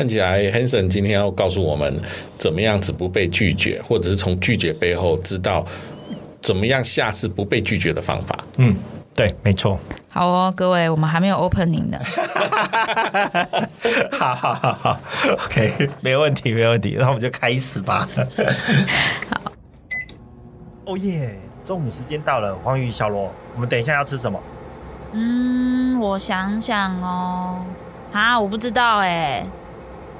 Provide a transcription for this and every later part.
看起来 Hanson 今天要告诉我们怎么样子不被拒绝，或者是从拒绝背后知道怎么样下次不被拒绝的方法。嗯，对，没错。好哦，各位，我们还没有 opening 呢。好好好好，OK，没问题，没问题，那我们就开始吧。好，哦耶，中午时间到了，黄宇、小罗，我们等一下要吃什么？嗯，我想想哦，啊，我不知道哎。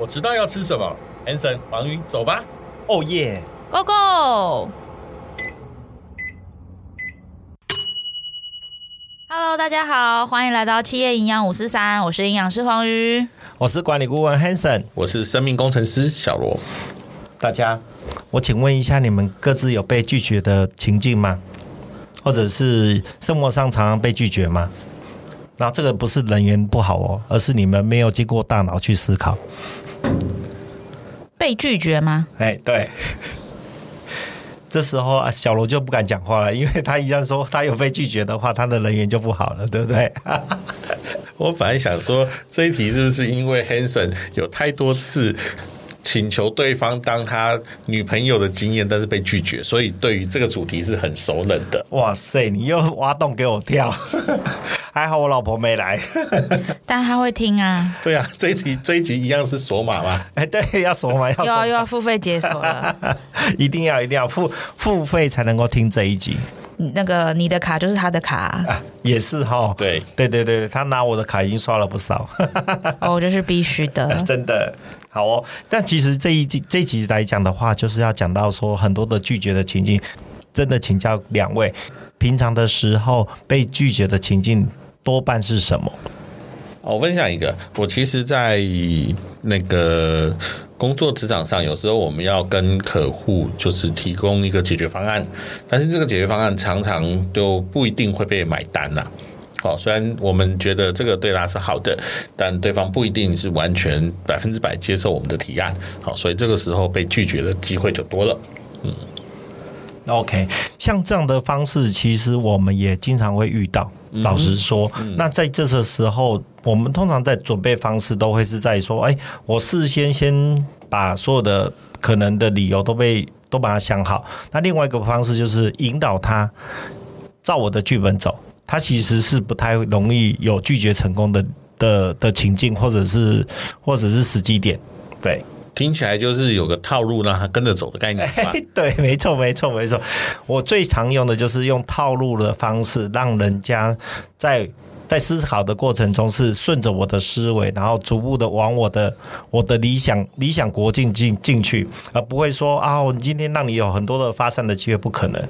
我知道要吃什么，Hanson，黄鱼，走吧。哦耶，Go Go！Hello，大家好，欢迎来到企业营养五四三，我是营养师黄鱼，我是管理顾问 Hanson，我是生命工程师小罗。大家，我请问一下，你们各自有被拒绝的情境吗？或者是生活上常常被拒绝吗？那这个不是人缘不好哦，而是你们没有经过大脑去思考。被拒绝吗？哎，对。这时候啊，小罗就不敢讲话了，因为他一旦说他有被拒绝的话，他的人缘就不好了，对不对？我本来想说，这一题是不是因为 Hanson 有太多次请求对方当他女朋友的经验，但是被拒绝，所以对于这个主题是很熟稔的。哇塞，你又挖洞给我跳！还好我老婆没来，但她会听啊。对啊，这一题这一集一样是锁码嘛？哎，对，要锁码，要又要又要付费解锁了，一定要一定要付付费才能够听这一集。那个你的卡就是他的卡，啊、也是哈、哦。对对对对，他拿我的卡已经刷了不少。哦，这是必须的，真的好哦。但其实这一集这一集来讲的话，就是要讲到说很多的拒绝的情境，真的请教两位，平常的时候被拒绝的情境。多半是什么？我分享一个，我其实，在那个工作职场上，有时候我们要跟客户就是提供一个解决方案，但是这个解决方案常常都不一定会被买单呐。好，虽然我们觉得这个对他是好的，但对方不一定是完全百分之百接受我们的提案。好，所以这个时候被拒绝的机会就多了。嗯，OK，像这样的方式，其实我们也经常会遇到。老实说，嗯、那在这个时候，我们通常在准备方式都会是在说：哎，我事先先把所有的可能的理由都被都把它想好。那另外一个方式就是引导他照我的剧本走，他其实是不太容易有拒绝成功的的的情境，或者是或者是时机点，对。听起来就是有个套路让他跟着走的概念 吧？对，没错，没错，没错。我最常用的就是用套路的方式，让人家在在思考的过程中是顺着我的思维，然后逐步的往我的我的理想理想国进进进去，而不会说啊，我今天让你有很多的发散的机会，不可能。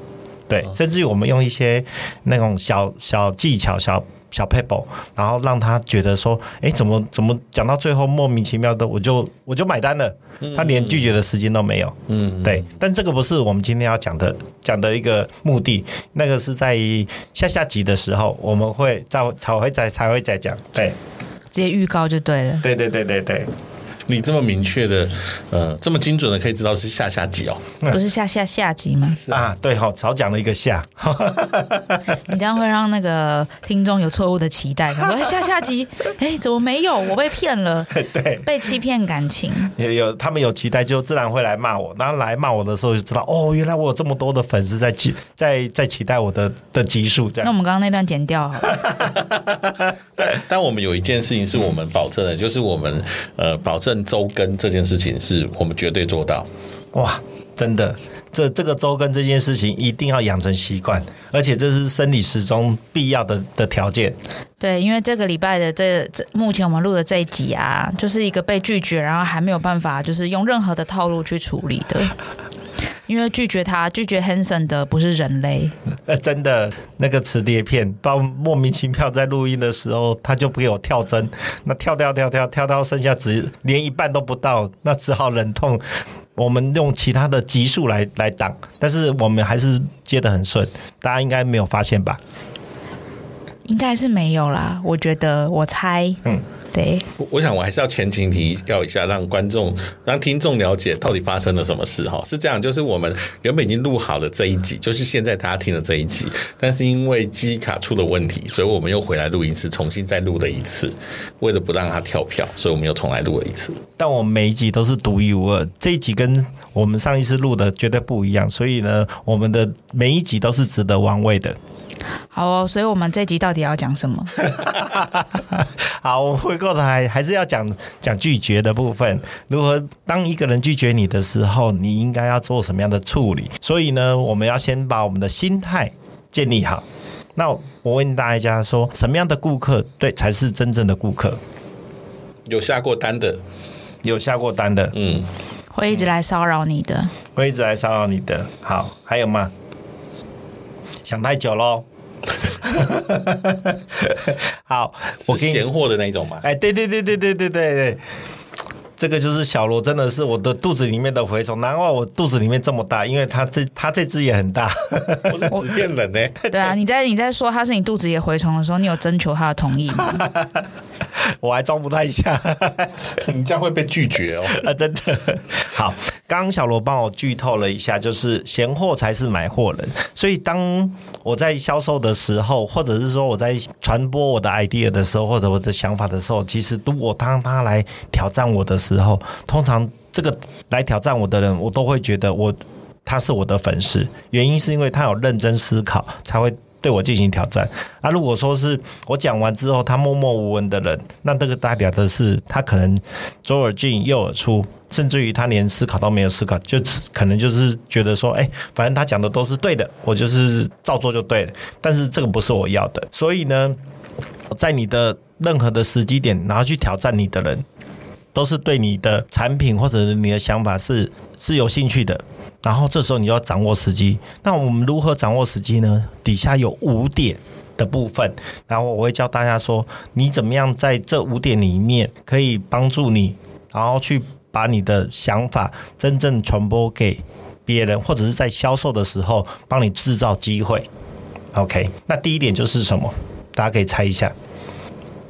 对，甚至于我们用一些那种小小技巧、小。小 paper，然后让他觉得说，哎，怎么怎么讲到最后莫名其妙的，我就我就买单了，他连拒绝的时间都没有。嗯，对。但这个不是我们今天要讲的讲的一个目的，那个是在下下集的时候，我们会再才会再才会再讲。对，直接预告就对了。对对对对对。你这么明确的，呃，这么精准的，可以知道是下下集哦，不是下下下集吗？是 啊，对哈、哦，少讲了一个下，你这样会让那个听众有错误的期待，他说下下集，哎，怎么没有？我被骗了，对，被欺骗感情，有有，他们有期待，就自然会来骂我，然后来骂我的时候就知道，哦，原来我有这么多的粉丝在期在在期待我的的集数，这样。那我们刚刚那段剪掉好但但我们有一件事情是我们保证的，就是我们呃保证。周更这件事情是我们绝对做到，哇，真的，这这个周更这件事情一定要养成习惯，而且这是生理时钟必要的的条件。对，因为这个礼拜的这这目前我们录的这一集啊，就是一个被拒绝，然后还没有办法，就是用任何的套路去处理的。因为拒绝他，拒绝 Hanson 的不是人类。呃，真的，那个磁碟片，到莫名其妙在录音的时候，他就不给我跳针，那跳跳跳跳跳到剩下只连一半都不到，那只好忍痛，我们用其他的级数来来挡，但是我们还是接的很顺，大家应该没有发现吧？应该是没有啦，我觉得，我猜，嗯。对，我想我还是要前情提要一下，让观众、让听众了解到底发生了什么事哈。是这样，就是我们原本已经录好了这一集，就是现在大家听的这一集，但是因为机卡出了问题，所以我们又回来录一次，重新再录了一次，为了不让它跳票，所以我们又重来录了一次。但我们每一集都是独一无二，这一集跟我们上一次录的绝对不一样，所以呢，我们的每一集都是值得玩味的。好哦，所以我们这集到底要讲什么？好，我们回过头来还是要讲讲拒绝的部分。如何当一个人拒绝你的时候，你应该要做什么样的处理？所以呢，我们要先把我们的心态建立好。那我问大家说，什么样的顾客对才是真正的顾客？有下过单的，有下过单的，嗯，会一直来骚扰你的，会一直来骚扰你的。好，还有吗？想太久喽。好，我给你嫌货的那种嘛？哎，对对对对对对对对，这个就是小罗，真的是我的肚子里面的蛔虫，难怪我肚子里面这么大，因为他这他这只也很大，我是纸片人呢。对啊，你在你在说他是你肚子里的蛔虫的时候，你有征求他的同意吗？我还装不太下，你这样会被拒绝哦。啊，真的。好，刚刚小罗帮我剧透了一下，就是闲货才是买货人。所以当我在销售的时候，或者是说我在传播我的 idea 的时候，或者我的想法的时候，其实如果当他来挑战我的时时候，通常这个来挑战我的人，我都会觉得我他是我的粉丝。原因是因为他有认真思考，才会。对我进行挑战啊！如果说是我讲完之后他默默无闻的人，那这个代表的是他可能左耳进右耳出，甚至于他连思考都没有思考，就可能就是觉得说，哎，反正他讲的都是对的，我就是照做就对了。但是这个不是我要的，所以呢，在你的任何的时机点，然后去挑战你的人，都是对你的产品或者你的想法是是有兴趣的。然后这时候你就要掌握时机。那我们如何掌握时机呢？底下有五点的部分，然后我会教大家说，你怎么样在这五点里面可以帮助你，然后去把你的想法真正传播给别人，或者是在销售的时候帮你制造机会。OK，那第一点就是什么？大家可以猜一下。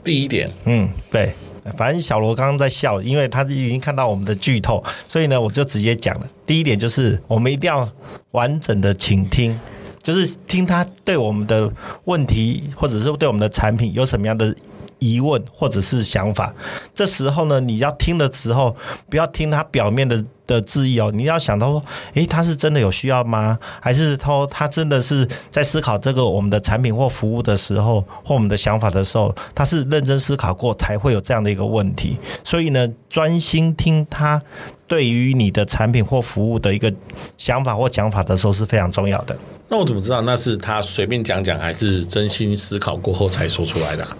第一点，嗯，对。反正小罗刚刚在笑，因为他已经看到我们的剧透，所以呢，我就直接讲了。第一点就是，我们一定要完整的倾听，就是听他对我们的问题，或者是对我们的产品有什么样的疑问或者是想法。这时候呢，你要听的时候，不要听他表面的。的质疑哦，你要想到说，诶，他是真的有需要吗？还是他他真的是在思考这个我们的产品或服务的时候，或我们的想法的时候，他是认真思考过才会有这样的一个问题。所以呢，专心听他对于你的产品或服务的一个想法或讲法的时候是非常重要的。那我怎么知道那是他随便讲讲，还是真心思考过后才说出来的啊？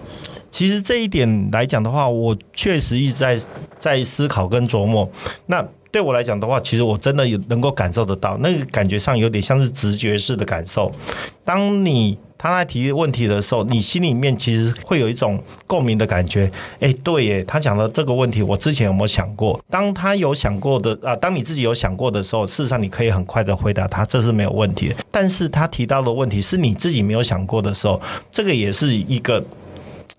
其实这一点来讲的话，我确实一直在在思考跟琢磨。那对我来讲的话，其实我真的有能够感受得到，那个感觉上有点像是直觉式的感受。当你他来提问题的时候，你心里面其实会有一种共鸣的感觉。哎，对耶，他讲的这个问题，我之前有没有想过？当他有想过的啊，当你自己有想过的时候，事实上你可以很快的回答他，这是没有问题的。但是他提到的问题是你自己没有想过的时候，这个也是一个。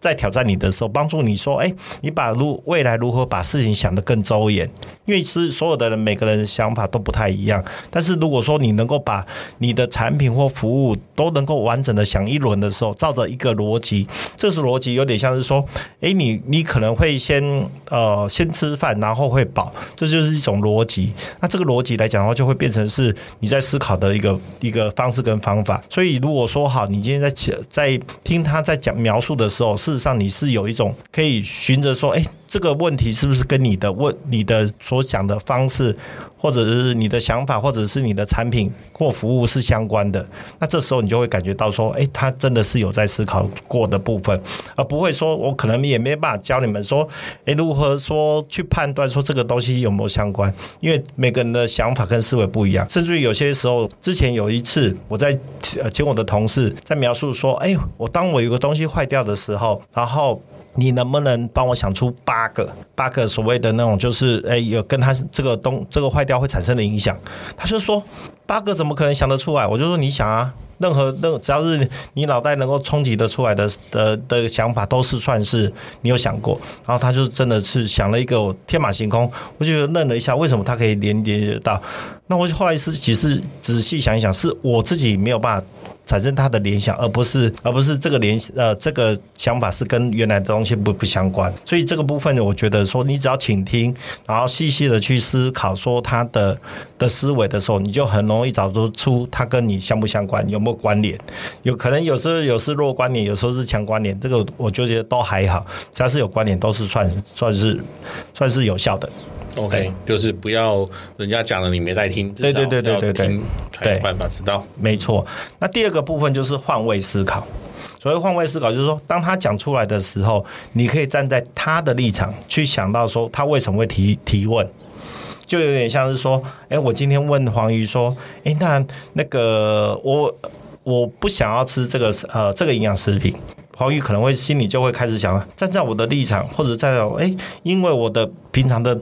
在挑战你的时候，帮助你说：“哎，你把如未来如何把事情想得更周延？因为是所有的人，每个人的想法都不太一样。但是如果说你能够把你的产品或服务都能够完整的想一轮的时候，照着一个逻辑，这是逻辑有点像是说：哎，你你可能会先呃先吃饭，然后会饱，这就是一种逻辑。那这个逻辑来讲的话，就会变成是你在思考的一个一个方式跟方法。所以如果说好，你今天在在听他在讲描述的时候是。事实上，你是有一种可以寻着说，哎，这个问题是不是跟你的问、你的所想的方式，或者是你的想法，或者是你的产品或服务是相关的？那这时候你就会感觉到说，哎，他真的是有在思考过的部分，而不会说我可能也没办法教你们说，哎，如何说去判断说这个东西有没有相关？因为每个人的想法跟思维不一样，甚至于有些时候，之前有一次我在请我的同事在描述说，哎，我当我有个东西坏掉的时候。然后你能不能帮我想出八个八个所谓的那种就是哎有跟他这个东这个坏掉会产生的影响？他就说八个怎么可能想得出来？我就说你想啊，任何任只要是你脑袋能够冲击得出来的的的想法，都是算是你有想过。然后他就真的是想了一个天马行空，我就愣了一下，为什么他可以连连到？那我后来是其实仔细想一想，是我自己没有办法。产生他的联想，而不是而不是这个联呃这个想法是跟原来的东西不不相关，所以这个部分我觉得说你只要倾听，然后细细的去思考说他的的思维的时候，你就很容易找出出他跟你相不相关，有没有关联？有可能有时候有是弱关联，有时候是强关联，这个我就觉得都还好，只要是有关联都是算算是算是有效的。OK，就是不要人家讲了你没在听，对对对对对对，才有办法知道。没错，那第二个部分就是换位思考。所谓换位思考，就是说当他讲出来的时候，你可以站在他的立场去想到说他为什么会提提问，就有点像是说，哎，我今天问黄鱼说，哎，那那个我我不想要吃这个呃这个营养食品，黄鱼可能会心里就会开始想，站在我的立场，或者站在哎，因为我的平常的。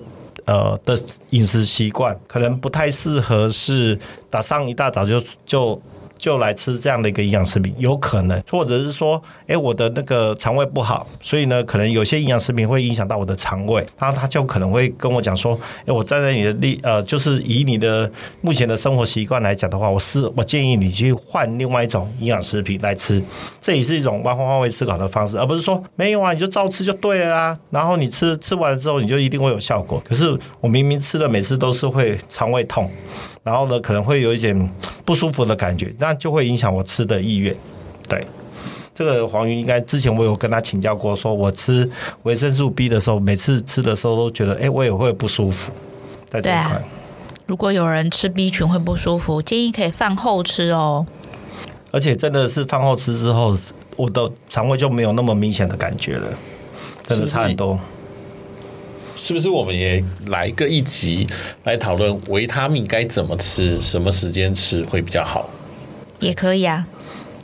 呃的饮食习惯可能不太适合，是早上一大早就就。就来吃这样的一个营养食品，有可能，或者是说，哎，我的那个肠胃不好，所以呢，可能有些营养食品会影响到我的肠胃，然后他就可能会跟我讲说，哎，我站在你的立，呃，就是以你的目前的生活习惯来讲的话，我是我建议你去换另外一种营养食品来吃，这也是一种换换位思考的方式，而不是说没有啊，你就照吃就对了啊，然后你吃吃完了之后，你就一定会有效果，可是我明明吃的每次都是会肠胃痛。然后呢，可能会有一点不舒服的感觉，那就会影响我吃的意愿。对，这个黄鱼应该之前我有跟他请教过，说我吃维生素 B 的时候，每次吃的时候都觉得，哎，我也会不舒服。在这一块，啊，如果有人吃 B 群会不舒服，建议可以饭后吃哦。而且真的是饭后吃之后，我的肠胃就没有那么明显的感觉了，真的差很多。是不是我们也来个一集来讨论维他命该怎么吃，什么时间吃会比较好？也可以啊。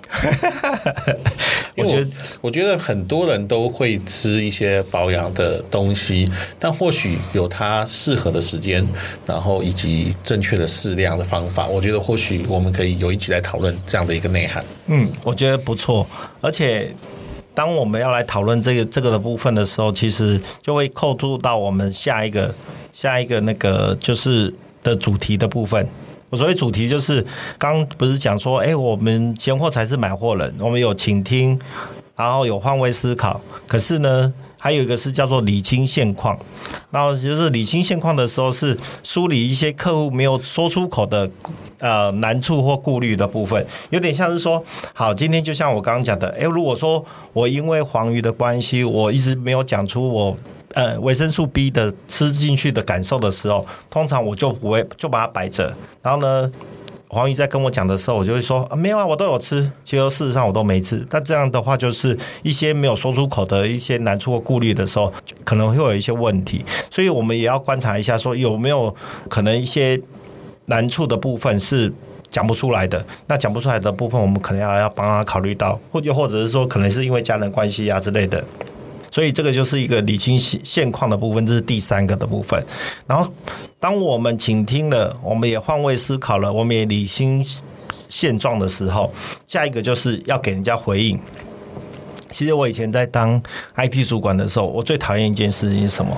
我觉得，我觉得很多人都会吃一些保养的东西，但或许有它适合的时间，然后以及正确的适量的方法。我觉得或许我们可以有一集来讨论这样的一个内涵。嗯，我觉得不错，而且。当我们要来讨论这个这个的部分的时候，其实就会扣住到我们下一个下一个那个就是的主题的部分。我所谓主题就是刚不是讲说，哎，我们闲货才是买货人，我们有倾听，然后有换位思考，可是呢，还有一个是叫做理清现况。然后就是理清现况的时候，是梳理一些客户没有说出口的。呃，难处或顾虑的部分，有点像是说，好，今天就像我刚刚讲的，诶，如果说我因为黄鱼的关系，我一直没有讲出我呃维生素 B 的吃进去的感受的时候，通常我就不会就把它摆着。然后呢，黄鱼在跟我讲的时候，我就会说，啊，没有啊，我都有吃。其实事实上我都没吃。但这样的话，就是一些没有说出口的一些难处或顾虑的时候，可能会有一些问题。所以我们也要观察一下，说有没有可能一些。难处的部分是讲不出来的，那讲不出来的部分，我们可能要要帮他考虑到，或又或者是说，可能是因为家人关系啊之类的，所以这个就是一个理清现现况的部分，这是第三个的部分。然后，当我们倾听了，我们也换位思考了，我们也理清现状的时候，下一个就是要给人家回应。其实我以前在当 IT 主管的时候，我最讨厌一件事情是什么？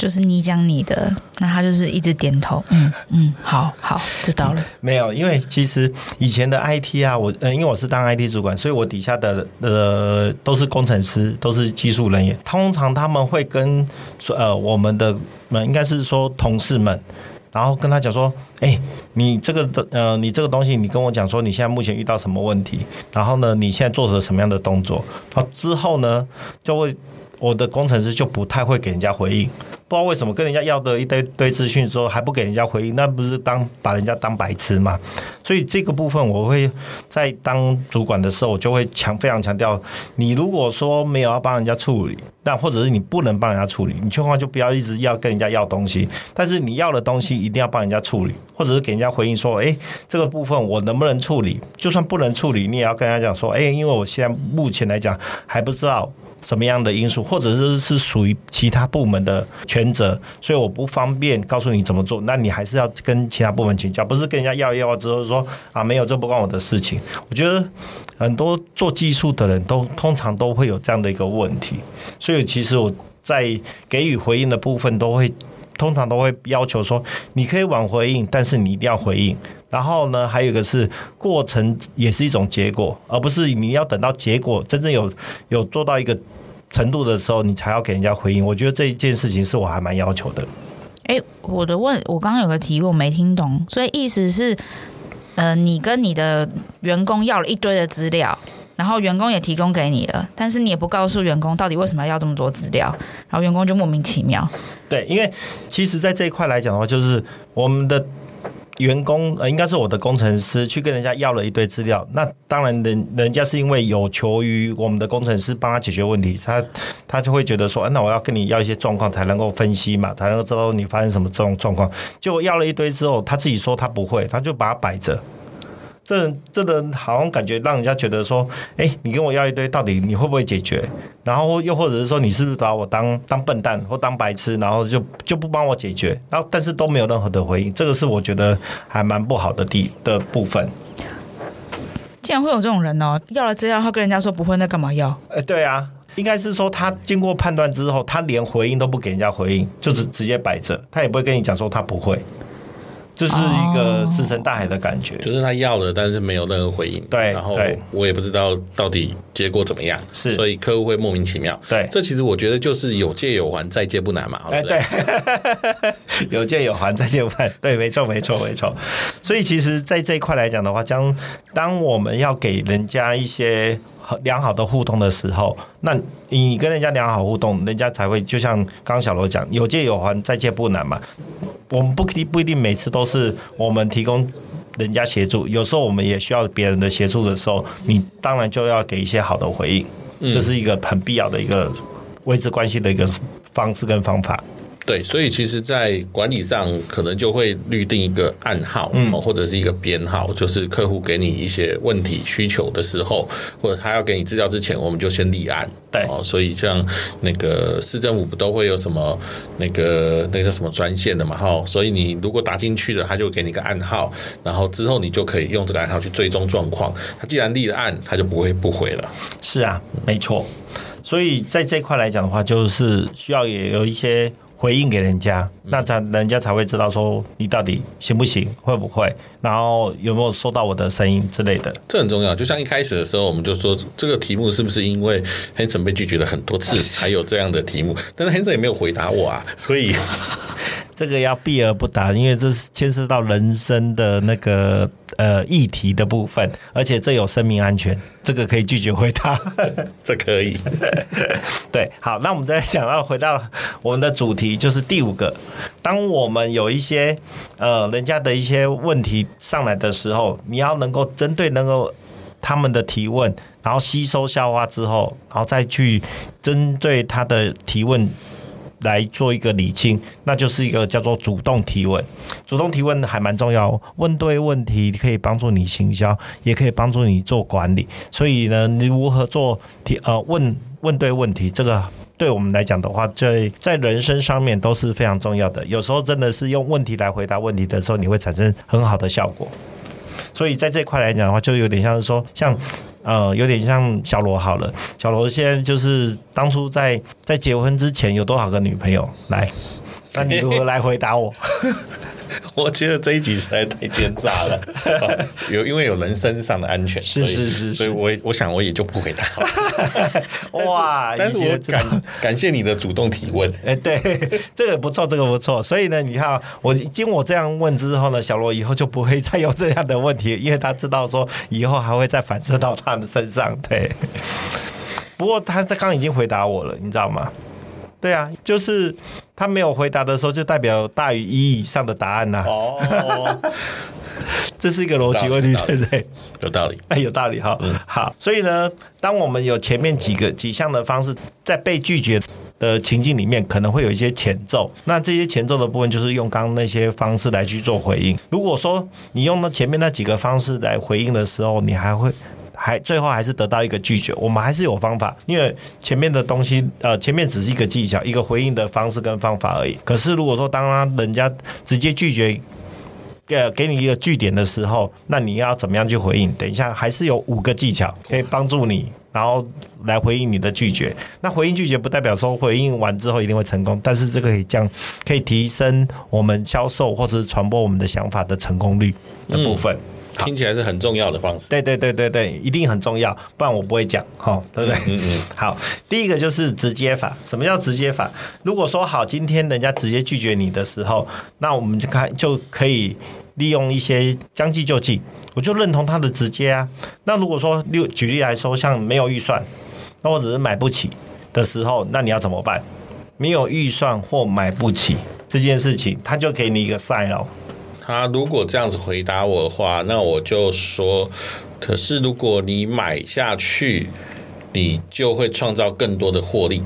就是你讲你的，那他就是一直点头，嗯嗯，好好，知道了。没有，因为其实以前的 IT 啊，我嗯，因为我是当 IT 主管，所以我底下的呃都是工程师，都是技术人员。通常他们会跟呃我们的呃应该是说同事们，然后跟他讲说，哎，你这个的呃你这个东西，你跟我讲说你现在目前遇到什么问题，然后呢你现在做着什么样的动作，然后之后呢就会我的工程师就不太会给人家回应。不知道为什么跟人家要的一堆堆资讯之后还不给人家回应，那不是当把人家当白痴吗？所以这个部分我会在当主管的时候，我就会强非常强调，你如果说没有要帮人家处理，那或者是你不能帮人家处理，你千万就不要一直要跟人家要东西。但是你要的东西一定要帮人家处理，或者是给人家回应说，诶，这个部分我能不能处理？就算不能处理，你也要跟人家讲说，诶，因为我现在目前来讲还不知道。什么样的因素，或者是是属于其他部门的权责，所以我不方便告诉你怎么做。那你还是要跟其他部门请教，不是跟人家要一要之后说啊，没有，这不关我的事情。我觉得很多做技术的人都通常都会有这样的一个问题，所以其实我在给予回应的部分都会通常都会要求说，你可以晚回应，但是你一定要回应。然后呢，还有一个是过程也是一种结果，而不是你要等到结果真正有有做到一个程度的时候，你才要给人家回应。我觉得这一件事情是我还蛮要求的。哎，我的问，我刚刚有个题我没听懂，所以意思是，呃，你跟你的员工要了一堆的资料，然后员工也提供给你了，但是你也不告诉员工到底为什么要要这么多资料，然后员工就莫名其妙。对，因为其实，在这一块来讲的话，就是我们的。员工呃，应该是我的工程师去跟人家要了一堆资料。那当然人人家是因为有求于我们的工程师帮他解决问题，他他就会觉得说，那我要跟你要一些状况才能够分析嘛，才能够知道你发生什么状状况。就要了一堆之后，他自己说他不会，他就把它摆着。这这人好像感觉让人家觉得说，哎，你跟我要一堆，到底你会不会解决？然后又或者是说，你是不是把我当当笨蛋或当白痴，然后就就不帮我解决？然后但是都没有任何的回应，这个是我觉得还蛮不好的地的部分。竟然会有这种人哦，要了资料，他跟人家说不会，那干嘛要？哎，对啊，应该是说他经过判断之后，他连回应都不给人家回应，就是直接摆着，他也不会跟你讲说他不会。就是一个石沉大海的感觉，就是他要了，但是没有任何回应。对，然后我也不知道到底结果怎么样，是，所以客户会莫名其妙。对，这其实我觉得就是有借有还，再借不难嘛。哎，对，有借有还，再借不难。对，没错，没错，没错。所以其实，在这一块来讲的话，将当我们要给人家一些良好的互动的时候，那你跟人家良好互动，人家才会就像刚小罗讲，有借有还，再借不难嘛。我们不一不一定每次都是我们提供人家协助，有时候我们也需要别人的协助的时候，你当然就要给一些好的回应，这是一个很必要的一个维持关系的一个方式跟方法。对，所以其实，在管理上可能就会预定一个暗号，嗯，或者是一个编号，就是客户给你一些问题需求的时候，或者他要给你资料之前，我们就先立案。对，哦，所以像那个市政府不都会有什么那个那个叫什么专线的嘛？哈，所以你如果打进去了，他就给你个暗号，然后之后你就可以用这个暗号去追踪状况。他既然立了案，他就不会不回了。是啊，没错。所以在这块来讲的话，就是需要也有一些。回应给人家，那才人家才会知道说你到底行不行，会不会，然后有没有收到我的声音之类的。这很重要。就像一开始的时候，我们就说这个题目是不是因为 Hanson 被拒绝了很多次，才有这样的题目？但是 Hanson 也没有回答我啊，所以 这个要避而不答，因为这是牵涉到人生的那个。呃，议题的部分，而且这有生命安全，这个可以拒绝回答，这可以。对，好，那我们再想要回到我们的主题，就是第五个，当我们有一些呃人家的一些问题上来的时候，你要能够针对能够他们的提问，然后吸收消化之后，然后再去针对他的提问。来做一个理清，那就是一个叫做主动提问。主动提问还蛮重要，问对问题可以帮助你行销，也可以帮助你做管理。所以呢，你如何做提呃问问对问题，这个对我们来讲的话，在在人生上面都是非常重要的。有时候真的是用问题来回答问题的时候，你会产生很好的效果。所以在这块来讲的话，就有点像是说像。呃，有点像小罗好了。小罗现在就是当初在在结婚之前有多少个女朋友？来，那你如何来回答我？我觉得这一集实在太奸诈了，有因为有人身上的安全，是是是，所以我我想我也就不回答了。哇，但是我感感谢你的主动提问，哎，对，这个不错，这个不错。所以呢，你看，我经我这样问之后呢，小罗以后就不会再有这样的问题，因为他知道说以后还会再反射到他的身上。对，不过他他刚刚已经回答我了，你知道吗？对啊，就是他没有回答的时候，就代表大于一以上的答案呐、啊。哦，这是一个逻辑问题，对不对？有道理，哎，有道理哈。嗯、好，所以呢，当我们有前面几个几项的方式，在被拒绝的情境里面，可能会有一些前奏。那这些前奏的部分，就是用刚刚那些方式来去做回应。如果说你用那前面那几个方式来回应的时候，你还会。还最后还是得到一个拒绝，我们还是有方法，因为前面的东西呃前面只是一个技巧，一个回应的方式跟方法而已。可是如果说当他人家直接拒绝。给给你一个据点的时候，那你要怎么样去回应？等一下还是有五个技巧可以帮助你，然后来回应你的拒绝。那回应拒绝不代表说回应完之后一定会成功，但是这个可以降，可以提升我们销售或者是传播我们的想法的成功率的部分。听起来是很重要的方式。对对对对对，一定很重要，不然我不会讲，好，对不对？嗯嗯。好，第一个就是直接法。什么叫直接法？如果说好，今天人家直接拒绝你的时候，那我们就看就可以。利用一些将计就计，我就认同他的直接啊。那如果说，六举例来说，像没有预算，那或者是买不起的时候，那你要怎么办？没有预算或买不起这件事情，他就给你一个 sign 咯。他如果这样子回答我的话，那我就说，可是如果你买下去，你就会创造更多的获利。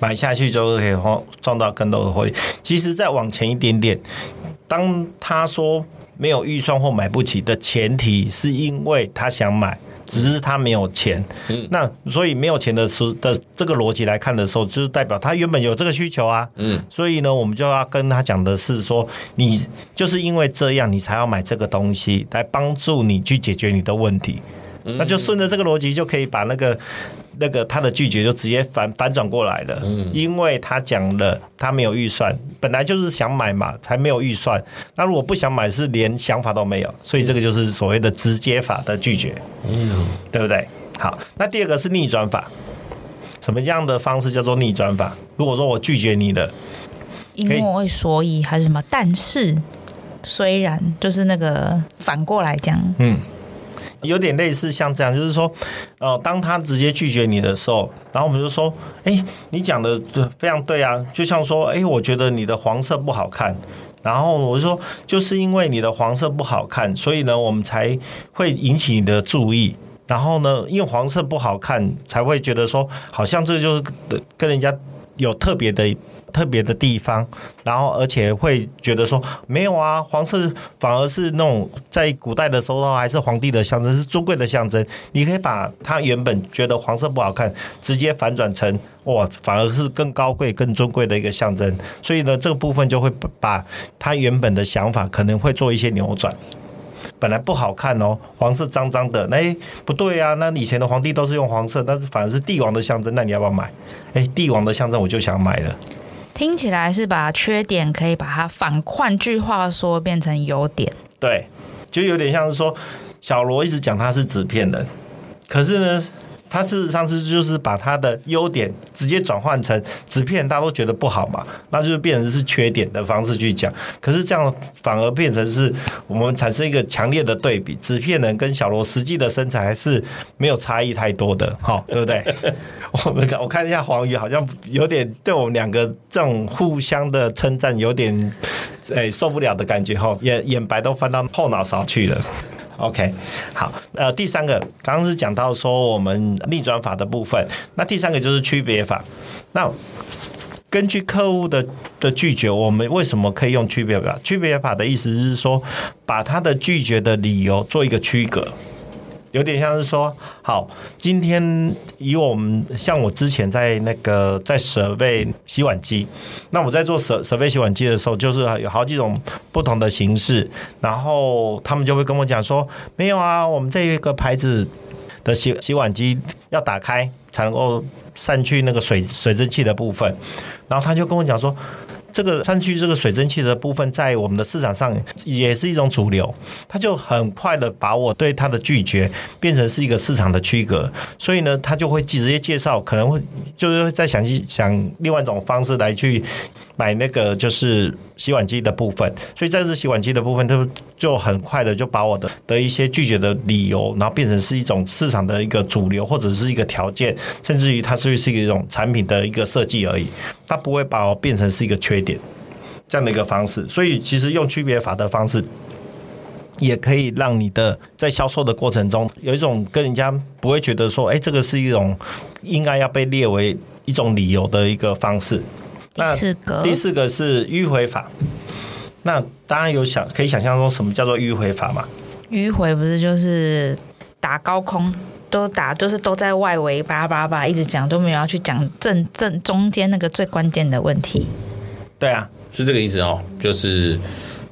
买下去就可以创创造更多的获利。其实再往前一点点。当他说没有预算或买不起的前提，是因为他想买，只是他没有钱。嗯，那所以没有钱的时的这个逻辑来看的时候，就是代表他原本有这个需求啊。嗯，所以呢，我们就要跟他讲的是说，你就是因为这样，你才要买这个东西来帮助你去解决你的问题。那就顺着这个逻辑，就可以把那个。那个他的拒绝就直接反反转过来了，嗯，因为他讲了他没有预算，本来就是想买嘛，才没有预算。那如果不想买，是连想法都没有，所以这个就是所谓的直接法的拒绝，嗯，对不对？好，那第二个是逆转法，什么样的方式叫做逆转法？如果说我拒绝你了，因为所以还是什么？但是虽然就是那个反过来讲，嗯。有点类似像这样，就是说，呃，当他直接拒绝你的时候，然后我们就说，哎，你讲的非常对啊，就像说，哎，我觉得你的黄色不好看，然后我就说，就是因为你的黄色不好看，所以呢，我们才会引起你的注意，然后呢，因为黄色不好看，才会觉得说，好像这就是跟人家有特别的。特别的地方，然后而且会觉得说没有啊，黄色反而是那种在古代的时候还是皇帝的象征，是尊贵的象征。你可以把它原本觉得黄色不好看，直接反转成哇，反而是更高贵、更尊贵的一个象征。所以呢，这个部分就会把他原本的想法可能会做一些扭转。本来不好看哦，黄色脏脏的，哎，不对啊，那以前的皇帝都是用黄色，但是反而是帝王的象征，那你要不要买？哎，帝王的象征我就想买了。听起来是把缺点可以把它反，换句话说变成优点。对，就有点像是说小罗一直讲他是纸片人，可是呢，他事实上是就是把他的优点直接转换成纸片，大家都觉得不好嘛，那就是变成是缺点的方式去讲。可是这样反而变成是我们产生一个强烈的对比，纸片人跟小罗实际的身材还是没有差异太多的，哈，对不对？我们看，我看一下黄鱼，好像有点对我们两个这种互相的称赞有点诶、受不了的感觉哈，眼眼白都翻到后脑勺去了。OK，好，呃，第三个刚刚是讲到说我们逆转法的部分，那第三个就是区别法。那根据客户的的拒绝，我们为什么可以用区别法？区别法的意思是说，把他的拒绝的理由做一个区隔。有点像是说，好，今天以我们像我之前在那个在设备洗碗机，那我在做设设备洗碗机的时候，就是有好几种不同的形式，然后他们就会跟我讲说，没有啊，我们这一个牌子的洗洗碗机要打开才能够散去那个水水蒸气的部分，然后他就跟我讲说。这个山区这个水蒸气的部分，在我们的市场上也是一种主流，他就很快的把我对他的拒绝变成是一个市场的区隔，所以呢，他就会直接介绍，可能会就是在想去想另外一种方式来去买那个就是洗碗机的部分，所以在这洗碗机的部分，他就很快的就把我的的一些拒绝的理由，然后变成是一种市场的一个主流或者是一个条件，甚至于它是是一种产品的一个设计而已，它不会把我变成是一个缺点这样的一个方式。所以其实用区别法的方式，也可以让你的在销售的过程中有一种跟人家不会觉得说，哎，这个是一种应该要被列为一种理由的一个方式。那第四个，第四个是迂回法。那当然有想可以想象说什么叫做迂回法吗？迂回不是就是打高空，都打就是都在外围叭叭叭一直讲，都没有要去讲正正中间那个最关键的问题。对啊，是这个意思哦，就是。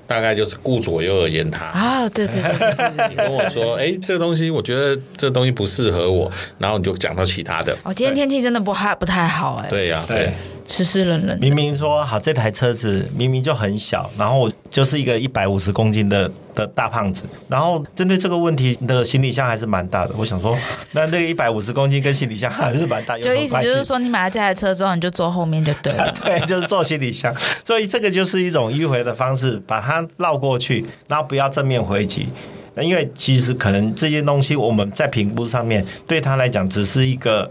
大概就是顾左右而言他啊，对对对，对，对，你跟我说，哎、欸，这个东西我觉得这个东西不适合我，然后你就讲到其他的。哦，今天天气真的不太不太好哎。对呀、啊，对，湿湿冷冷。明明说好这台车子明明就很小，然后就是一个一百五十公斤的的大胖子，然后针对这个问题的行李箱还是蛮大的。我想说，那那个一百五十公斤跟行李箱还是蛮大，就意思就是说，你买了这台车之后，你就坐后面就对了。对，就是坐行李箱。所以这个就是一种迂回的方式，把它绕过去，然后不要正面回击。那因为其实可能这些东西我们在评估上面对他来讲只是一个。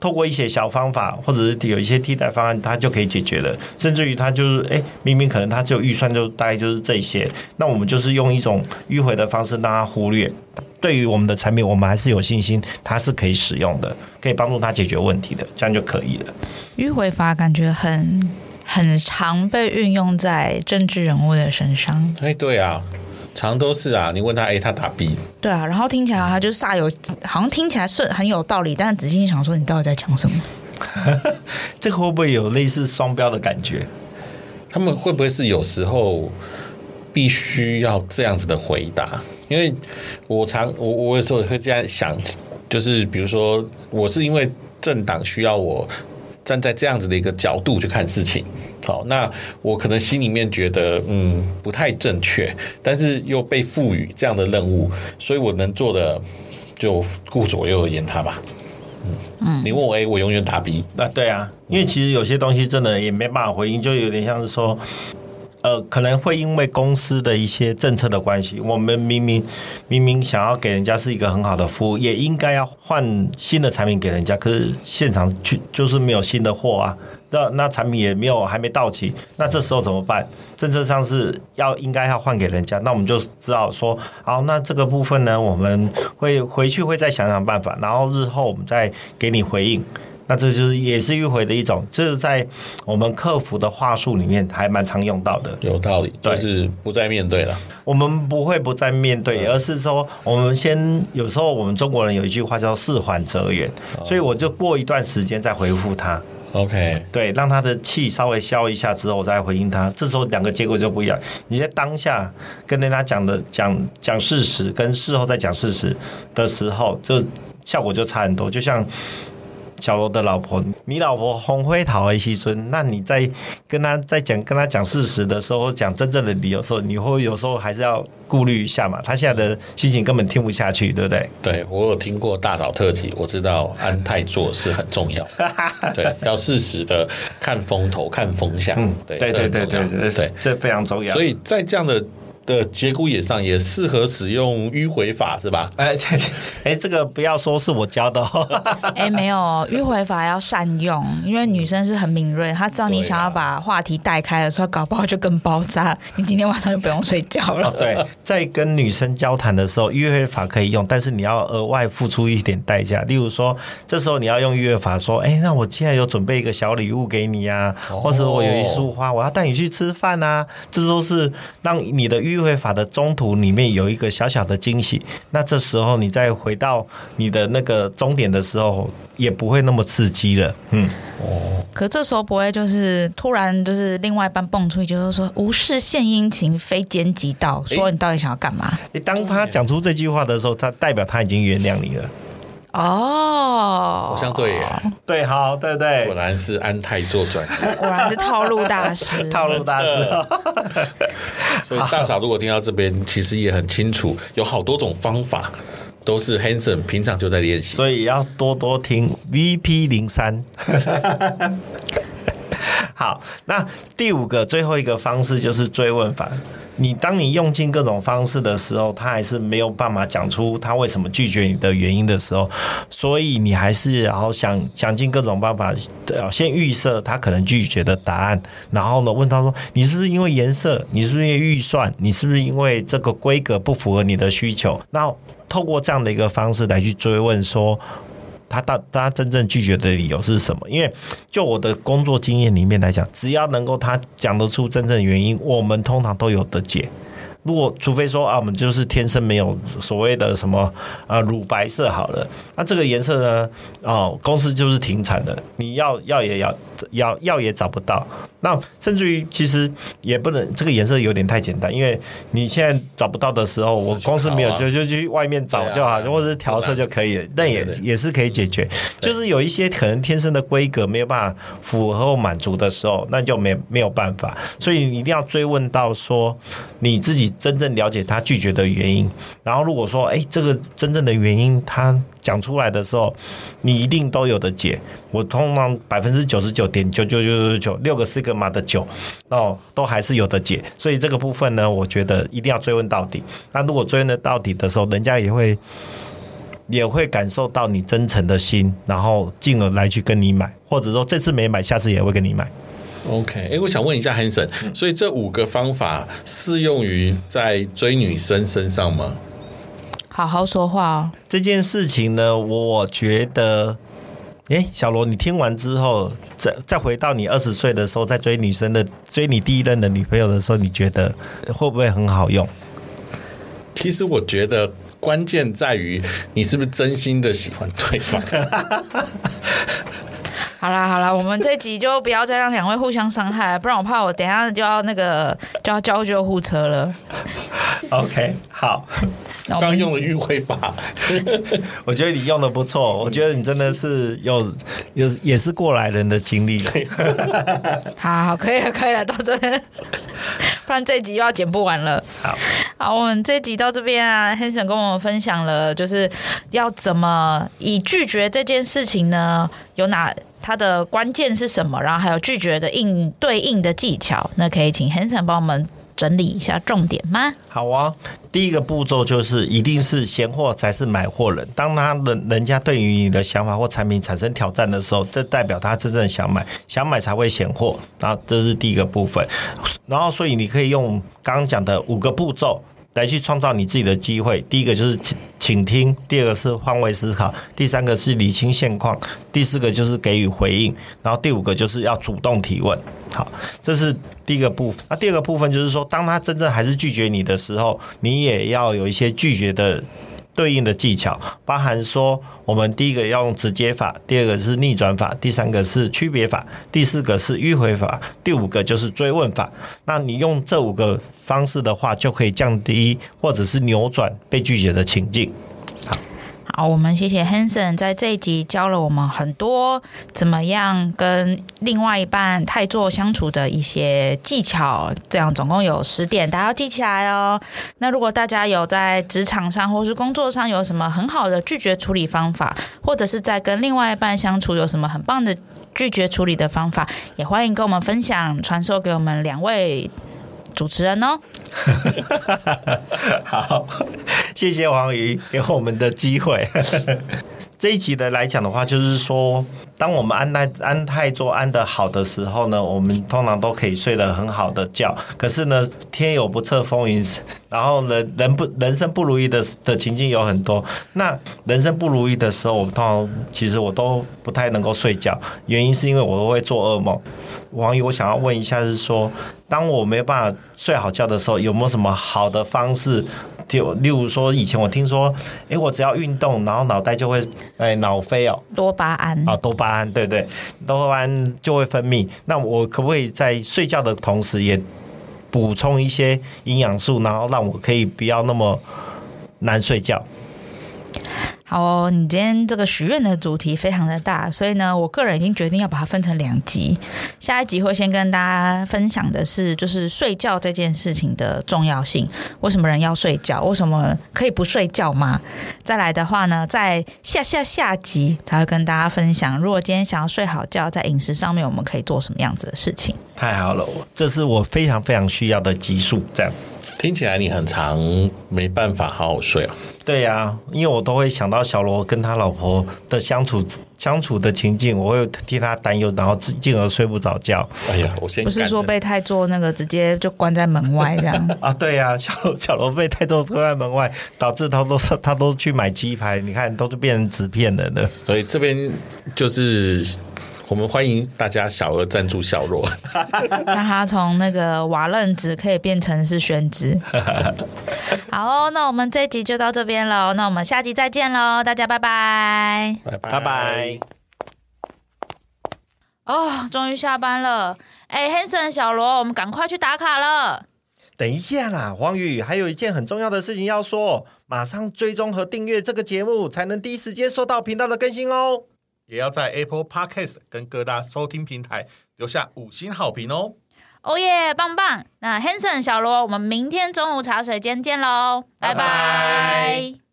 透过一些小方法，或者是有一些替代方案，它就可以解决了。甚至于它就是，哎，明明可能它只有预算，就大概就是这些。那我们就是用一种迂回的方式让它忽略。对于我们的产品，我们还是有信心，它是可以使用的，可以帮助它解决问题的，这样就可以了。迂回法感觉很很常被运用在政治人物的身上。哎，对啊。常都是啊，你问他 A，他打 B。对啊，然后听起来他就煞有，好像听起来是很有道理，但是仔细想说，你到底在讲什么？这个会不会有类似双标的感觉？他们会不会是有时候必须要这样子的回答？因为我常我我有时候会这样想，就是比如说，我是因为政党需要我站在这样子的一个角度去看事情。好，那我可能心里面觉得，嗯，不太正确，但是又被赋予这样的任务，所以我能做的就顾左右而言他吧。嗯嗯，你问我 A，我永远打 B。那对啊，因为其实有些东西真的也没办法回应，就有点像是说。呃，可能会因为公司的一些政策的关系，我们明明明明想要给人家是一个很好的服务，也应该要换新的产品给人家，可是现场就就是没有新的货啊，那那产品也没有还没到期，那这时候怎么办？政策上是要应该要换给人家，那我们就知道说，好，那这个部分呢，我们会回去会再想想办法，然后日后我们再给你回应。那这就是也是迂回的一种，这是在我们客服的话术里面还蛮常用到的。有道理，就是不再面对了。我们不会不再面对，而是说我们先有时候我们中国人有一句话叫“事缓则圆”，所以我就过一段时间再回复他。OK，对，让他的气稍微消一下之后，我再回应他。这时候两个结果就不一样。你在当下跟人家讲的讲讲事实，跟事后再讲事实的时候，就效果就差很多。就像。小罗的老婆，你老婆红灰桃为西村，那你在跟他在讲跟他讲事实的时候，讲真正的理由的时候，你会有时候还是要顾虑一下嘛？他现在的心情根本听不下去，对不对？对，我有听过大嫂特辑，我知道安泰做是很重要，对，要适时的看风头、看风向，嗯，对对对对对对，这非常重要。所以在这样的。的节骨眼上也适合使用迂回法是吧？哎，哎，这个不要说是我教的哦。哎，没有迂回法要善用，因为女生是很敏锐，她知道你想要把话题带开的时候，搞不好就更爆炸，你今天晚上就不用睡觉了。对，在跟女生交谈的时候，迂回法可以用，但是你要额外付出一点代价。例如说，这时候你要用迂回法说：“哎，那我现在有准备一个小礼物给你呀，或者我有一束花，我要带你去吃饭啊。”这都是让你的迂。迂回法的中途里面有一个小小的惊喜，那这时候你再回到你的那个终点的时候，也不会那么刺激了。嗯，哦，可这时候不会就是突然就是另外一半蹦出去，就是说无事献殷勤，非奸即盗，说你到底想要干嘛？诶，当他讲出这句话的时候，他代表他已经原谅你了。哦，好像对耶，对，好，对对，果然是安泰做转，果然是套路大师，套路大师。所以大嫂如果听到这边，其实也很清楚，有好多种方法，都是 Hanson 平常就在练习，所以要多多听 VP 零三。好，那第五个最后一个方式就是追问法。你当你用尽各种方式的时候，他还是没有办法讲出他为什么拒绝你的原因的时候，所以你还是然后想想尽各种办法，先预设他可能拒绝的答案，然后呢问他说：“你是不是因为颜色？你是不是因为预算？你是不是因为这个规格不符合你的需求？”那透过这样的一个方式来去追问说。他到他真正拒绝的理由是什么？因为就我的工作经验里面来讲，只要能够他讲得出真正原因，我们通常都有得解。如果除非说啊，我们就是天生没有所谓的什么啊乳白色好了，那这个颜色呢，哦，公司就是停产的，你要要也要要要也找不到。那甚至于其实也不能，这个颜色有点太简单，因为你现在找不到的时候，我公司没有，就就去外面找就好，或者是调色就可以了。那也也是可以解决，就是有一些可能天生的规格没有办法符合或满足的时候，那就没没有办法。所以你一定要追问到说你自己真正了解他拒绝的原因，然后如果说哎，这个真正的原因他。讲出来的时候，你一定都有的解。我通常百分之九十九点九九九九九六个四个码的九哦，都还是有的解。所以这个部分呢，我觉得一定要追问到底。那如果追问的到底的时候，人家也会也会感受到你真诚的心，然后进而来去跟你买，或者说这次没买，下次也会跟你买。OK，哎、欸，我想问一下 Hanson，所以这五个方法适用于在追女生身上吗？好好说话哦。这件事情呢，我觉得，哎，小罗，你听完之后，再再回到你二十岁的时候，在追女生的追你第一任的女朋友的时候，你觉得会不会很好用？其实我觉得关键在于你是不是真心的喜欢对方。好啦好啦，我们这集就不要再让两位互相伤害，不然我怕我等一下就要那个就要叫救护车了。OK，好。刚用了迂回法，我觉得你用的不错。我觉得你真的是有有也是过来人的经历。好好，可以了，可以了，到这边，不然这一集又要剪不完了。好，好，我们这一集到这边啊，Hanson 跟我们分享了，就是要怎么以拒绝这件事情呢？有哪它的关键是什么？然后还有拒绝的应对应的技巧，那可以请 Hanson 帮我们。整理一下重点吗？好啊，第一个步骤就是一定是闲货才是买货人。当他人人家对于你的想法或产品产生挑战的时候，这代表他真正想买，想买才会嫌货。然后这是第一个部分。然后所以你可以用刚刚讲的五个步骤。来去创造你自己的机会。第一个就是请请听，第二个是换位思考，第三个是理清现况，第四个就是给予回应，然后第五个就是要主动提问。好，这是第一个部分。那第二个部分就是说，当他真正还是拒绝你的时候，你也要有一些拒绝的。对应的技巧包含说，我们第一个要用直接法，第二个是逆转法，第三个是区别法，第四个是迂回法，第五个就是追问法。那你用这五个方式的话，就可以降低或者是扭转被拒绝的情境。好，我们谢谢 Hanson 在这一集教了我们很多怎么样跟另外一半太做相处的一些技巧，这样总共有十点，大家要记起来哦。那如果大家有在职场上或是工作上有什么很好的拒绝处理方法，或者是在跟另外一半相处有什么很棒的拒绝处理的方法，也欢迎跟我们分享，传授给我们两位。主持人哦，好，谢谢黄瑜给我们的机会。这一集的来讲的话，就是说，当我们安泰安泰做安得好的时候呢，我们通常都可以睡得很好的觉。可是呢，天有不测风云，然后人人不人生不如意的的情境有很多。那人生不如意的时候，我们通常其实我都不太能够睡觉，原因是因为我都会做噩梦。王宇，我想要问一下，是说，当我没办法睡好觉的时候，有没有什么好的方式？就例如说，以前我听说，哎，我只要运动，然后脑袋就会，哎，脑飞哦，多巴胺啊，多巴胺，对对，多巴胺就会分泌。那我可不可以在睡觉的同时，也补充一些营养素，然后让我可以不要那么难睡觉？好哦，你今天这个许愿的主题非常的大，所以呢，我个人已经决定要把它分成两集。下一集会先跟大家分享的是，就是睡觉这件事情的重要性。为什么人要睡觉？为什么可以不睡觉吗？再来的话呢，在下下下集才会跟大家分享，如果今天想要睡好觉，在饮食上面我们可以做什么样子的事情。太好了，这是我非常非常需要的集数，这样。听起来你很常没办法好好睡啊？对呀、啊，因为我都会想到小罗跟他老婆的相处相处的情境，我会替他担忧，然后进而睡不着觉。哎呀，我先不是说被太做那个直接就关在门外这样啊？对呀、啊，小小罗被太做关在门外，导致他都他都去买鸡排，你看都是变成纸片人了的。所以这边就是。我们欢迎大家小额赞助小罗，让他从那个瓦楞纸可以变成是宣纸。好哦，那我们这一集就到这边喽，那我们下集再见喽，大家拜拜，拜拜拜拜。哦，终于下班了，哎，Hanson 小罗，我们赶快去打卡了。等一下啦，黄宇，还有一件很重要的事情要说，马上追踪和订阅这个节目，才能第一时间收到频道的更新哦。也要在 Apple Podcast 跟各大收听平台留下五星好评哦。哦耶，棒棒！那 Hanson 小罗，我们明天中午茶水间见喽，拜拜。拜拜。